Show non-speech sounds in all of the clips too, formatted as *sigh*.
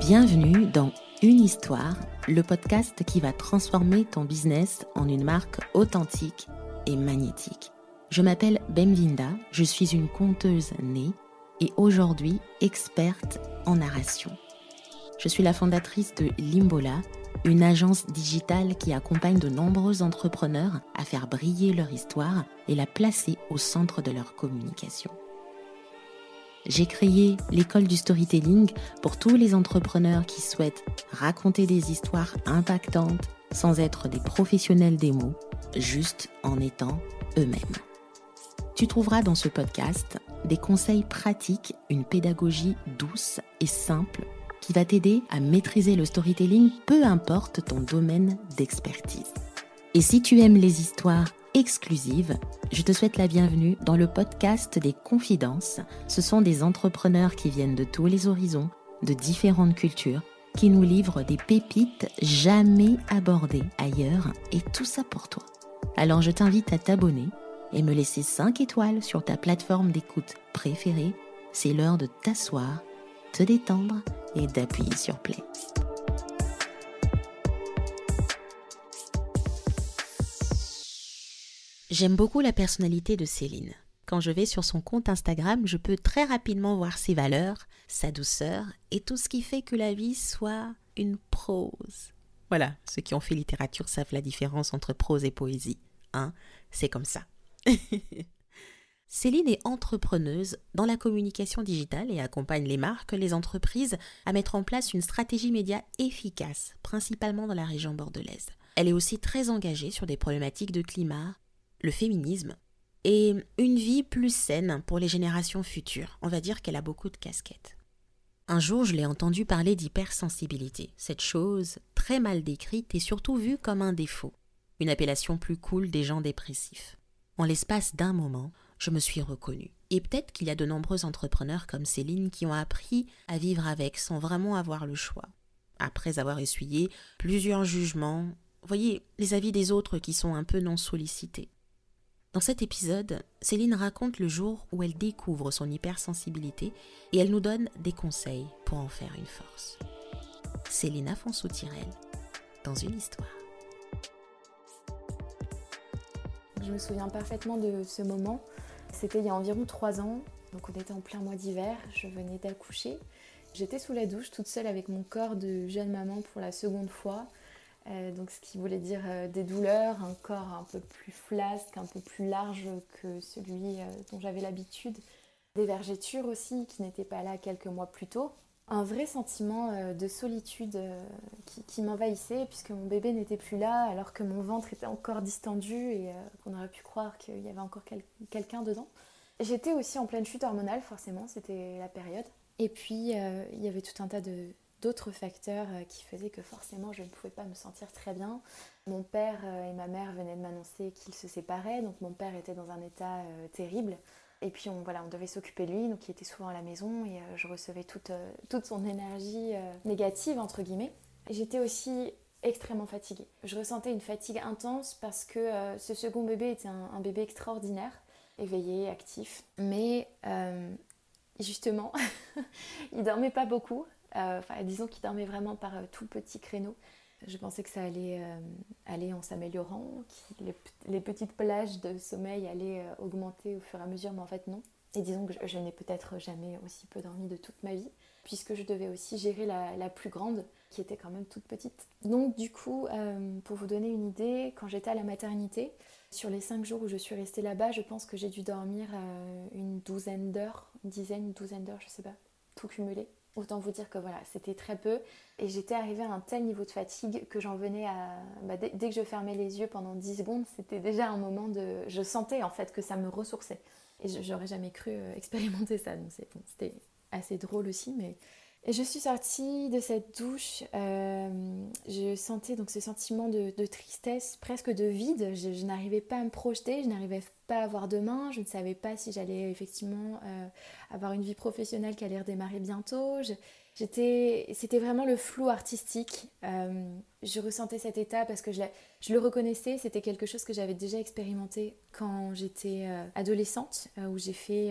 Bienvenue dans Une histoire, le podcast qui va transformer ton business en une marque authentique et magnétique. Je m'appelle Bemvinda, je suis une conteuse née et aujourd'hui experte en narration. Je suis la fondatrice de Limbola, une agence digitale qui accompagne de nombreux entrepreneurs à faire briller leur histoire et la placer au centre de leur communication. J'ai créé l'école du storytelling pour tous les entrepreneurs qui souhaitent raconter des histoires impactantes sans être des professionnels des mots, juste en étant eux-mêmes. Tu trouveras dans ce podcast des conseils pratiques, une pédagogie douce et simple qui va t'aider à maîtriser le storytelling, peu importe ton domaine d'expertise. Et si tu aimes les histoires exclusive, je te souhaite la bienvenue dans le podcast des confidences. Ce sont des entrepreneurs qui viennent de tous les horizons, de différentes cultures, qui nous livrent des pépites jamais abordées ailleurs, et tout ça pour toi. Alors je t'invite à t'abonner et me laisser 5 étoiles sur ta plateforme d'écoute préférée. C'est l'heure de t'asseoir, te détendre et d'appuyer sur play. J'aime beaucoup la personnalité de Céline. Quand je vais sur son compte Instagram, je peux très rapidement voir ses valeurs, sa douceur et tout ce qui fait que la vie soit une prose. Voilà, ceux qui ont fait littérature savent la différence entre prose et poésie. Hein, c'est comme ça. *laughs* Céline est entrepreneuse dans la communication digitale et accompagne les marques, les entreprises à mettre en place une stratégie média efficace, principalement dans la région bordelaise. Elle est aussi très engagée sur des problématiques de climat, le féminisme et une vie plus saine pour les générations futures. On va dire qu'elle a beaucoup de casquettes. Un jour, je l'ai entendu parler d'hypersensibilité, cette chose très mal décrite et surtout vue comme un défaut, une appellation plus cool des gens dépressifs. En l'espace d'un moment, je me suis reconnue. Et peut-être qu'il y a de nombreux entrepreneurs comme Céline qui ont appris à vivre avec sans vraiment avoir le choix. Après avoir essuyé plusieurs jugements, voyez, les avis des autres qui sont un peu non sollicités. Dans cet épisode, Céline raconte le jour où elle découvre son hypersensibilité et elle nous donne des conseils pour en faire une force. Céline Afonso-Tirel, dans une histoire. Je me souviens parfaitement de ce moment. C'était il y a environ trois ans, donc on était en plein mois d'hiver, je venais d'accoucher. J'étais sous la douche toute seule avec mon corps de jeune maman pour la seconde fois. Euh, donc ce qui voulait dire euh, des douleurs, un corps un peu plus flasque, un peu plus large que celui euh, dont j'avais l'habitude, des vergetures aussi qui n'étaient pas là quelques mois plus tôt, un vrai sentiment de solitude qui, m'envahissait puisque mon bébé n'était plus là alors que mon ventre était encore distendu et qu'on aurait pu croire qu'il y avait encore quelqu'un dedans. J'étais aussi en pleine chute hormonale forcément, c'était la période. Et puis il y avait tout un tas de, d'autres facteurs euh, qui faisaient que forcément je ne pouvais pas me sentir très bien. Mon père euh, et ma mère venaient de m'annoncer qu'ils se séparaient, donc mon père était dans un état euh, terrible. Et puis on, voilà, on devait s'occuper de lui, donc il était souvent à la maison et je recevais toute, toute son énergie négative, entre guillemets. J'étais aussi extrêmement fatiguée. Je ressentais une fatigue intense parce que ce second bébé était un, bébé extraordinaire, éveillé, actif. Mais justement, *laughs* il dormait pas beaucoup. Euh, disons qu'il dormait vraiment par euh, tout petit créneau. Je pensais que ça allait euh, aller en s'améliorant, que les, petites plages de sommeil allaient augmenter au fur et à mesure, mais en fait non. Et disons que je, n'ai peut-être jamais aussi peu dormi de toute ma vie, puisque je devais aussi gérer la, plus grande, qui était quand même toute petite. Donc du coup, pour vous donner une idée, quand j'étais à la maternité, sur les cinq jours où je suis restée là-bas, je pense que j'ai dû dormir une douzaine d'heures, une dizaine, douzaine d'heures, je sais pas, tout cumulé. Autant vous dire que voilà, c'était très peu. Et j'étais arrivée à un tel niveau de fatigue que j'en venais à. Bah, dès, que je fermais les yeux pendant 10 secondes, c'était déjà un moment de. Je sentais en fait que ça me ressourçait. Et j'aurais jamais cru euh, *laughs* expérimenter ça. Donc c'était assez drôle aussi, mais Je suis sortie de cette douche, euh, je sentais donc ce sentiment de, tristesse, presque de vide. Je, n'arrivais pas à me projeter, je n'arrivais pas à avoir demain, je ne savais pas si j'allais effectivement euh, avoir une vie professionnelle qui allait redémarrer bientôt. J'étais, c'était vraiment le flou artistique. Euh, je ressentais cet état parce que je le reconnaissais, c'était quelque chose que j'avais déjà expérimenté quand j'étais adolescente, où j'ai fait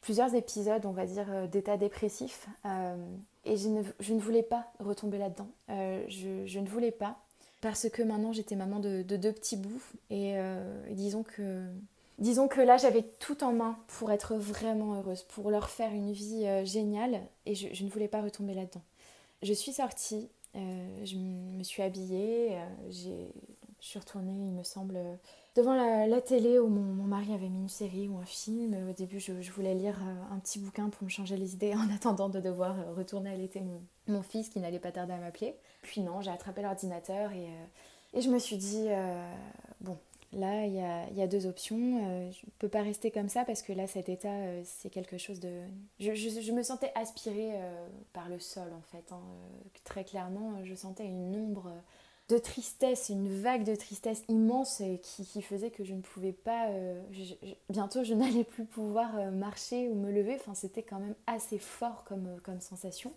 plusieurs épisodes, on va dire, euh, d'état dépressif. Euh, et je ne, je ne, voulais pas retomber là-dedans. Euh, je, je, ne voulais pas. Parce que maintenant, j'étais maman de, deux petits bouts. Et, disons que... Disons que là, j'avais tout en main pour être vraiment heureuse, pour leur faire une vie géniale, et je, je, ne voulais pas retomber là-dedans. Je suis sortie, je me suis habillée, je suis retournée, il me semble, devant la, télé où mon, mari avait mis une série ou un film. Au début, je, voulais lire euh, un petit bouquin pour me changer les idées *laughs* en attendant de devoir euh, retourner allaiter mon, mon fils qui n'allait pas tarder à m'appeler. Puis non, j'ai attrapé l'ordinateur et, euh, et, je me suis dit, bon, là, il y y a, deux options. je ne peux pas rester comme ça parce que là, cet état, c'est quelque chose de... Je, je, me sentais aspirée par le sol, en fait. Hein. très clairement, je sentais une ombre de tristesse, une vague de tristesse immense qui, qui faisait que je ne pouvais pas. Euh, bientôt, je *laughs* n'allais plus pouvoir euh, marcher ou me lever. Enfin, c'était quand même assez fort comme, euh, comme sensation.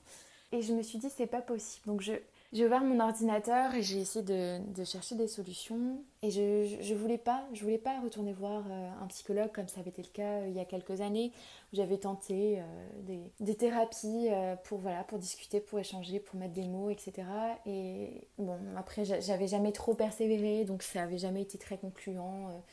Et je me suis dit, c'est pas possible. Donc, je, j'ai ouvert mon ordinateur et j'ai essayé de, chercher des solutions. Et je, je, voulais pas, je voulais pas retourner voir euh, un psychologue comme ça avait été le cas euh, il y a quelques années où j'avais tenté euh, des, des, thérapies pour voilà pour discuter, pour échanger, pour mettre des mots, etc. Et bon après j'avais jamais trop persévéré donc ça avait jamais été très concluant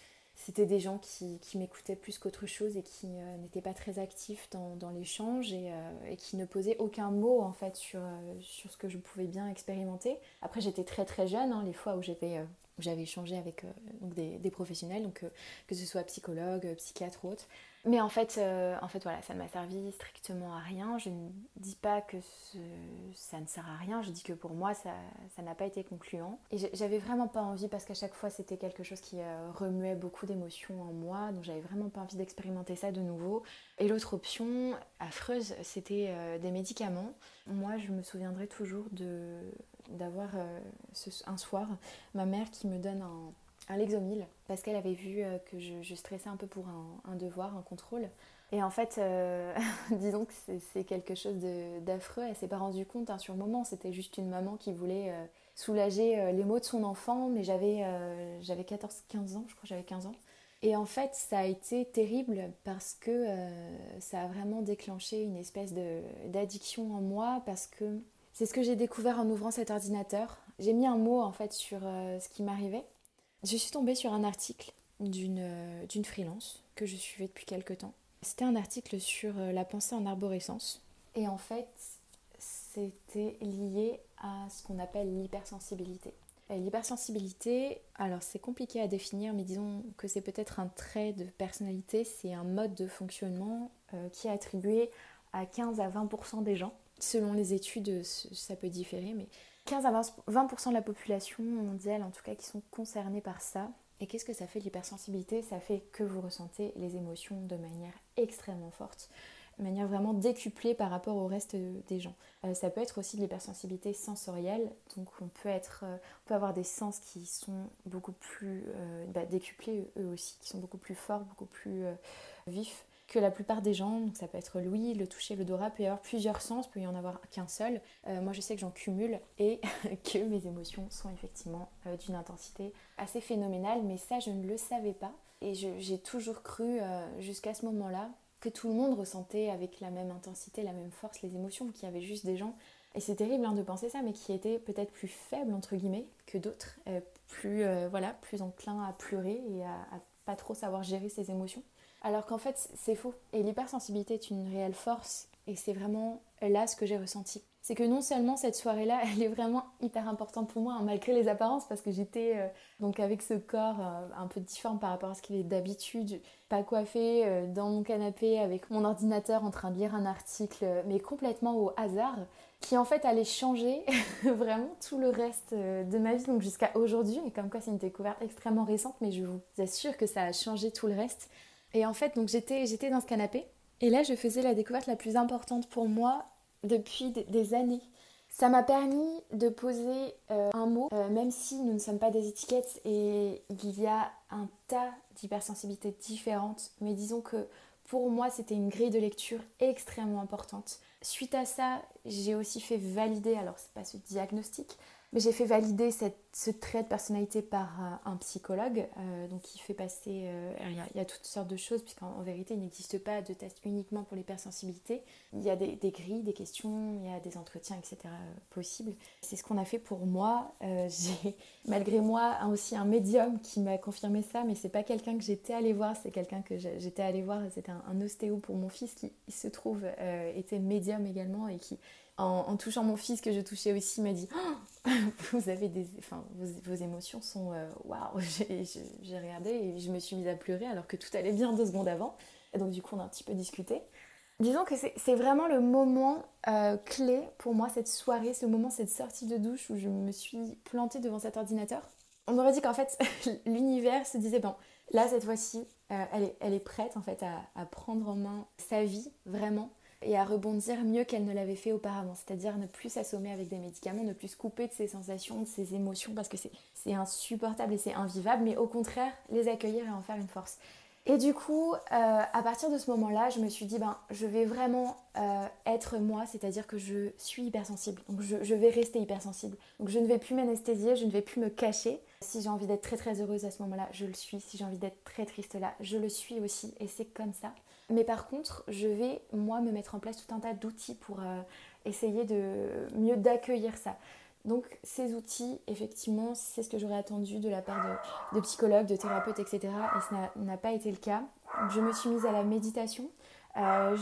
c'était des gens qui, m'écoutaient plus qu'autre chose et qui euh, n'étaient pas très actifs dans, l'échange euh, et, qui ne posaient aucun mot en fait sur, euh, sur ce que je pouvais bien expérimenter. Après j'étais très très jeune, hein, les fois où j'avais j'avais échangé avec donc des, professionnels, donc que ce soit psychologue, psychiatre ou autre. Mais en fait, euh, en fait, voilà, ça ne m'a servi strictement à rien. Je ne dis pas que ça ne sert à rien, je dis que pour moi, ça n'a pas été concluant. Et j'avais vraiment pas envie, parce qu'à chaque fois, c'était quelque chose qui euh, remuait beaucoup d'émotions en moi, donc j'avais vraiment pas envie d'expérimenter ça de nouveau. Et l'autre option, affreuse, c'était euh, des médicaments. Moi, je me souviendrai toujours d'avoir un soir ma mère qui me donne un un Lexomil parce qu'elle avait vu euh, que je, stressais un peu pour un, devoir, un contrôle. Et en fait, euh, *laughs* disons que c'est quelque chose d'affreux. Elle s'est pas rendue compte hein, sur le moment. C'était juste une maman qui voulait euh, soulager les maux de son enfant. Mais j'avais 14-15 ans, je crois j'avais 15 ans. Et en fait, ça a été terrible parce que ça a vraiment déclenché une espèce d'addiction en moi parce que c'est ce que j'ai découvert en ouvrant cet ordinateur. J'ai mis un mot en fait sur ce qui m'arrivait je suis tombée sur un article euh, d'une freelance que je suivais depuis quelques temps. C'était un article sur euh, la pensée en arborescence. Et en fait, c'était lié à ce qu'on appelle l'hypersensibilité. L'hypersensibilité, alors c'est compliqué à définir, mais disons que c'est peut-être un trait de personnalité, c'est un mode de fonctionnement euh, qui est attribué à 15 à 20% des gens. Selon les études, ça peut différer, mais 15 à 20% de la population mondiale, en tout cas, qui sont concernés par ça. Et qu'est-ce que ça fait l'hypersensibilité? Ça fait que vous ressentez les émotions de manière extrêmement forte, de manière vraiment décuplée par rapport au reste des gens. Euh, ça peut être aussi de l'hypersensibilité sensorielle, donc on peut, euh, avoir des sens qui sont beaucoup plus euh, bah, décuplés eux aussi, qui sont beaucoup plus forts, beaucoup plus vifs que la plupart des gens. Donc ça peut être l'ouïe, le toucher, l'odorat, peut y avoir plusieurs sens, peut y en avoir qu'un seul. Euh, moi je sais que j'en cumule et *laughs* que mes émotions sont effectivement euh, d'une intensité assez phénoménale, mais ça je ne le savais pas. Et j'ai toujours cru euh, jusqu'à ce moment-là que tout le monde ressentait avec la même intensité, la même force les émotions, qu'il y avait juste des gens, et c'est terrible hein, de penser ça, mais qui étaient peut-être plus faibles entre guillemets que d'autres, plus voilà, plus enclins à pleurer et à, à pas trop savoir gérer ses émotions. Alors qu'en fait, c'est faux. Et l'hypersensibilité est une réelle force. Et c'est vraiment là ce que j'ai ressenti. C'est que non seulement cette soirée-là, *laughs* elle est vraiment hyper importante pour moi, hein, malgré les apparences, parce que j'étais euh, donc avec ce corps euh, un peu difforme par rapport à ce qu'il est d'habitude, pas coiffée, euh, dans mon canapé avec mon ordinateur en train de lire un article, mais complètement au hasard, qui en fait allait changer *laughs* vraiment tout le reste de ma vie, donc jusqu'à aujourd'hui. Et comme quoi c'est une découverte extrêmement récente, mais je vous assure que ça a changé tout le reste. Et en fait, donc j'étais, j'étais dans ce canapé. Et là, je faisais la découverte la plus importante pour moi depuis des années. Ça m'a permis de poser euh, un mot, euh, même si nous ne sommes pas des étiquettes et il y a un tas d'hypersensibilités différentes, mais disons que pour moi c'était une grille de lecture extrêmement importante. Suite à ça, j'ai aussi fait valider, alors c'est pas ce diagnostic, mais j'ai fait valider cette, ce trait de personnalité par euh, un psychologue, euh, donc qui fait passer. Euh, il, y a, toutes sortes de choses, puisqu'en vérité, il n'existe pas de test uniquement pour l'hypersensibilité. Il y a des, grilles, des questions, il y a des entretiens, etc. possibles. C'est ce qu'on a fait pour moi. *laughs* j'ai, malgré moi, aussi un médium qui m'a confirmé ça, mais c'est pas quelqu'un que j'étais allée voir, c'est quelqu'un que j'étais allée voir. C'était un, un, ostéo pour mon fils qui, il se trouve, était médium également et qui en, touchant mon fils que je touchais aussi, m'a dit oh, *laughs* Vous avez des. Enfin, vos, émotions sont. Euh, waouh *laughs* J'ai regardé et je me suis mise à pleurer alors que tout allait bien deux secondes avant. Et donc, du coup, on a un petit peu discuté. Disons que c'est vraiment le moment euh, clé pour moi, cette soirée, ce moment, cette sortie de douche où je me suis plantée devant cet ordinateur. On aurait dit qu'en fait, *laughs* l'univers se disait Bon, là, cette fois-ci, euh, elle, est, elle, est, prête en fait à prendre en main sa vie, vraiment et à rebondir mieux qu'elle ne l'avait fait auparavant. C'est-à-dire ne plus s'assommer avec des médicaments, ne plus se couper de ses sensations, de ses émotions, parce que c'est insupportable et c'est invivable, mais au contraire, les accueillir et en faire une force. Et du coup, euh, à partir de ce moment-là, je me suis dit, ben, je vais vraiment euh, être moi, c'est-à-dire que je suis hypersensible. Donc je, je, vais rester hypersensible. Donc je ne vais plus m'anesthésier, je ne vais plus me cacher. Si j'ai envie d'être très très heureuse à ce moment-là, je le suis. Si j'ai envie d'être très triste là, je le suis aussi. Et c'est comme ça. Mais par contre, je vais, moi, me mettre en place tout un tas d'outils pour euh, essayer de mieux d'accueillir ça. Donc ces outils, effectivement, c'est ce que j'aurais attendu de la part de, psychologues, de thérapeutes, etc. Et ça n'a pas été le cas. Je me suis mise à la méditation. Euh,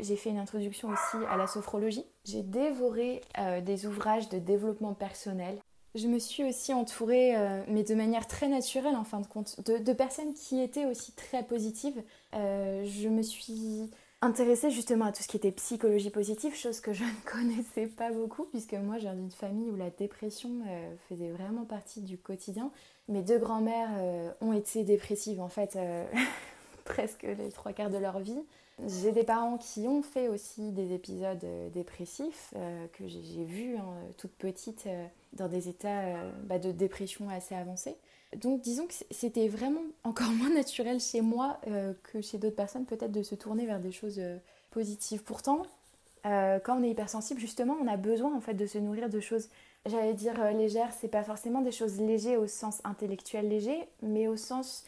j'ai fait une introduction aussi à la sophrologie. J'ai dévoré euh, des ouvrages de développement personnel. Je me suis aussi entourée, euh, mais de manière très naturelle en fin de compte, de, personnes qui étaient aussi très positives. Euh, je me suis intéressée justement à tout ce qui était psychologie positive, chose que je ne *laughs* connaissais pas beaucoup, puisque moi j'ai d'une famille où la dépression euh, faisait vraiment partie du quotidien. Mes deux grands-mères ont été dépressives en fait *laughs* presque les trois quarts de leur vie. J'ai des parents qui ont fait aussi des épisodes euh, dépressifs euh, que j'ai vus hein, toute petite euh, dans des états bah, de dépression assez avancés. Donc disons que c'était vraiment encore *laughs* moins naturel chez moi que chez d'autres personnes peut-être de se tourner vers des choses positives. Pourtant, quand on est hypersensible, justement, on a besoin en fait de se nourrir de choses, j'allais dire légères. C'est pas forcément des choses légères au sens intellectuel léger, mais au sens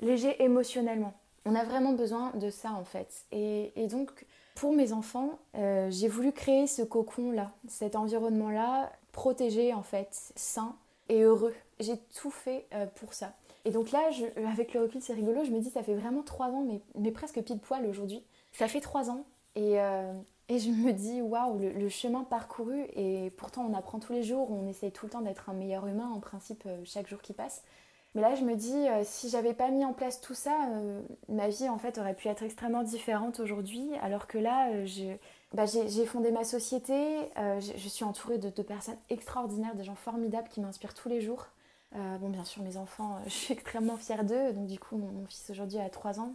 léger émotionnellement on a vraiment besoin de ça en fait. Et, donc, pour mes enfants, euh, j'ai voulu créer ce cocon-là, cet environnement-là, protégé en fait, sain et heureux. J'ai tout fait euh, pour ça. Et donc là, avec le recul, c'est rigolo, je me dis, ça fait vraiment trois ans, mais, presque pile poil aujourd'hui. Ça fait trois ans. Et, euh, je me dis, waouh, le, le, chemin parcouru, et pourtant on apprend tous les jours, on essaye tout le temps d'être un meilleur humain, en principe, chaque jour qui passe. Mais là, je me dis, euh, si j'avais pas mis en place tout ça, euh, ma vie en fait aurait pu être extrêmement différente aujourd'hui. Alors que là, euh, bah, j'ai fondé ma société, je suis entourée de, personnes extraordinaires, des gens formidables qui m'inspirent tous les jours. bon, bien sûr, mes enfants, *laughs* je suis extrêmement fière d'eux. Donc, du coup, mon, fils aujourd'hui a 3 ans.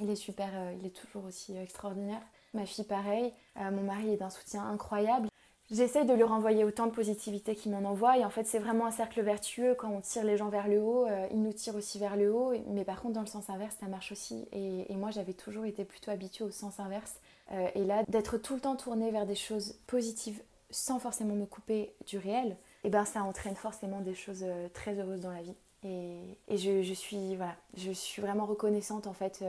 Il est super, il est toujours aussi extraordinaire. Ma fille, pareil. mon mari est d'un soutien incroyable. J'essaie de lui renvoyer autant de positivité qu'il m'en envoie. Et en fait, c'est vraiment un cercle vertueux. Quand on tire les gens vers le haut, euh, ils nous tirent aussi vers le haut. Mais par contre, dans le sens inverse, ça marche aussi. Et, moi, j'avais toujours été plutôt habituée au sens inverse. Euh, et là, d'être tout le temps tournée vers des choses positives sans forcément me couper du réel, et eh ben ça entraîne forcément des choses euh, très heureuses dans la vie. Et, je, suis, voilà, je suis vraiment reconnaissante en fait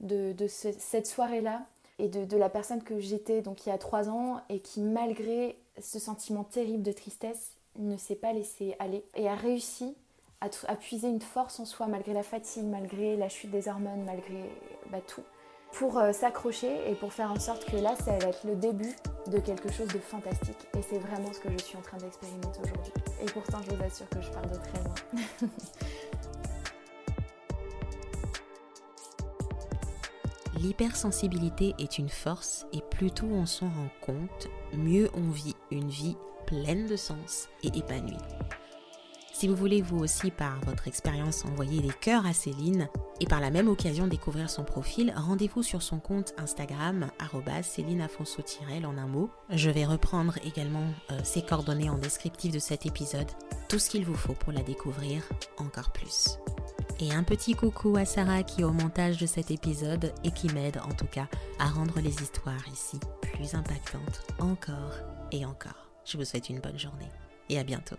de, cette soirée-là et de, la personne que j'étais donc il y a trois ans et qui malgré ce sentiment terrible de tristesse ne s'est pas laissé aller et a réussi à, puiser une force en soi malgré la fatigue, malgré la chute des hormones, malgré bah, tout, pour euh, s'accrocher et pour faire en sorte que là ça va être le début de quelque chose de fantastique et c'est vraiment ce que je suis en train d'expérimenter aujourd'hui. Et pourtant je vous assure que je pars de très loin. *laughs* L'hypersensibilité est une force et plus tôt on s'en rend compte, mieux on vit une vie pleine de sens et épanouie. Si vous voulez vous aussi par votre expérience envoyer des cœurs à Céline et par la même occasion découvrir son profil, rendez-vous sur son compte Instagram Céline en un mot. Je vais reprendre également euh, ses coordonnées en descriptif de cet épisode, tout ce qu'il vous faut pour la découvrir encore plus. Et un petit coucou à Sarah qui est au montage de cet épisode et qui m'aide en tout cas à rendre les histoires ici plus impactantes encore et encore. Je vous souhaite une bonne journée et à bientôt.